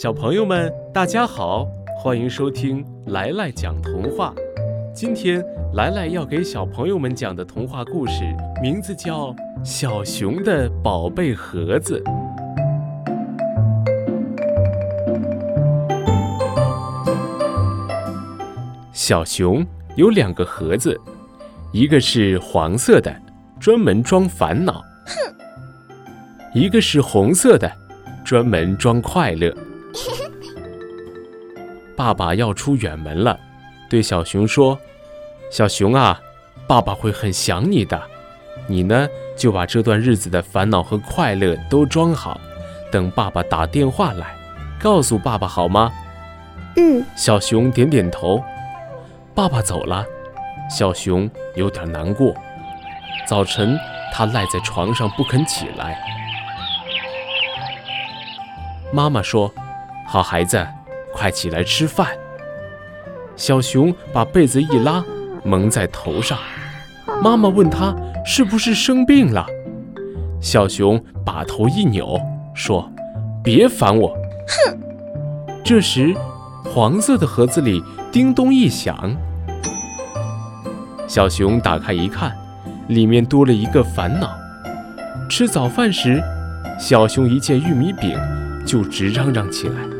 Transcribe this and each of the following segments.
小朋友们，大家好，欢迎收听来来讲童话。今天来来要给小朋友们讲的童话故事名字叫《小熊的宝贝盒子》。小熊有两个盒子，一个是黄色的，专门装烦恼；一个是红色的，专门装快乐。爸爸要出远门了，对小熊说：“小熊啊，爸爸会很想你的。你呢，就把这段日子的烦恼和快乐都装好，等爸爸打电话来，告诉爸爸好吗？”嗯，小熊点点头。爸爸走了，小熊有点难过。早晨，他赖在床上不肯起来。妈妈说：“好孩子。”快起来吃饭！小熊把被子一拉，蒙在头上。妈妈问他是不是生病了。小熊把头一扭，说：“别烦我。”哼！这时，黄色的盒子里叮咚一响。小熊打开一看，里面多了一个烦恼。吃早饭时，小熊一见玉米饼，就直嚷嚷起来。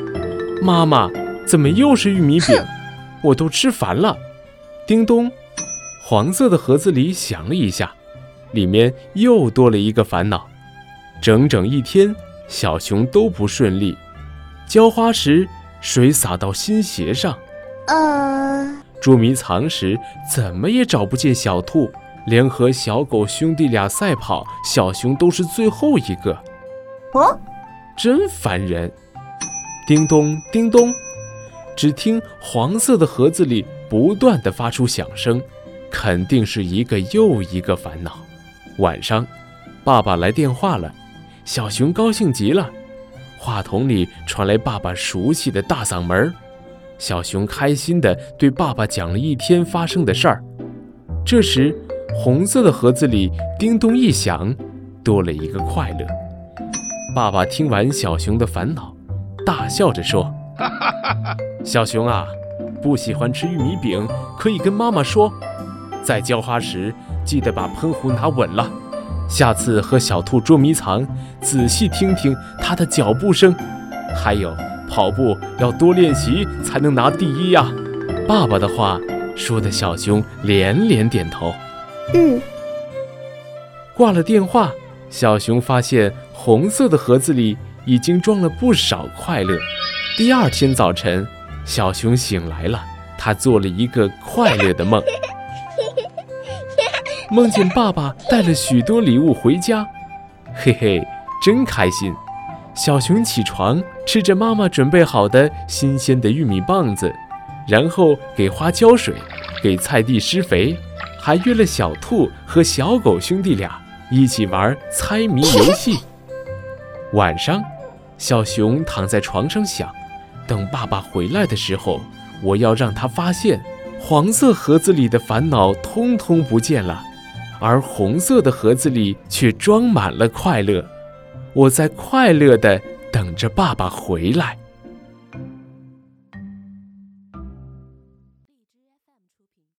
妈妈，怎么又是玉米饼？我都吃烦了。叮咚，黄色的盒子里响了一下，里面又多了一个烦恼。整整一天，小熊都不顺利。浇花时，水洒到新鞋上。呃，捉迷藏时，怎么也找不见小兔。连和小狗兄弟俩赛跑，小熊都是最后一个。哦，真烦人。叮咚，叮咚！只听黄色的盒子里不断的发出响声，肯定是一个又一个烦恼。晚上，爸爸来电话了，小熊高兴极了。话筒里传来爸爸熟悉的大嗓门，小熊开心的对爸爸讲了一天发生的事儿。这时，红色的盒子里叮咚一响，多了一个快乐。爸爸听完小熊的烦恼。大笑着说：“小熊啊，不喜欢吃玉米饼，可以跟妈妈说。在浇花时，记得把喷壶拿稳了。下次和小兔捉迷藏，仔细听听它的脚步声。还有，跑步要多练习，才能拿第一呀。”爸爸的话说的小熊连连点头。嗯。挂了电话，小熊发现红色的盒子里。已经装了不少快乐。第二天早晨，小熊醒来了，他做了一个快乐的梦，梦见爸爸带了许多礼物回家，嘿嘿，真开心。小熊起床，吃着妈妈准备好的新鲜的玉米棒子，然后给花浇水，给菜地施肥，还约了小兔和小狗兄弟俩一起玩猜谜游戏。晚上，小熊躺在床上想：等爸爸回来的时候，我要让他发现，黄色盒子里的烦恼通通不见了，而红色的盒子里却装满了快乐。我在快乐的等着爸爸回来。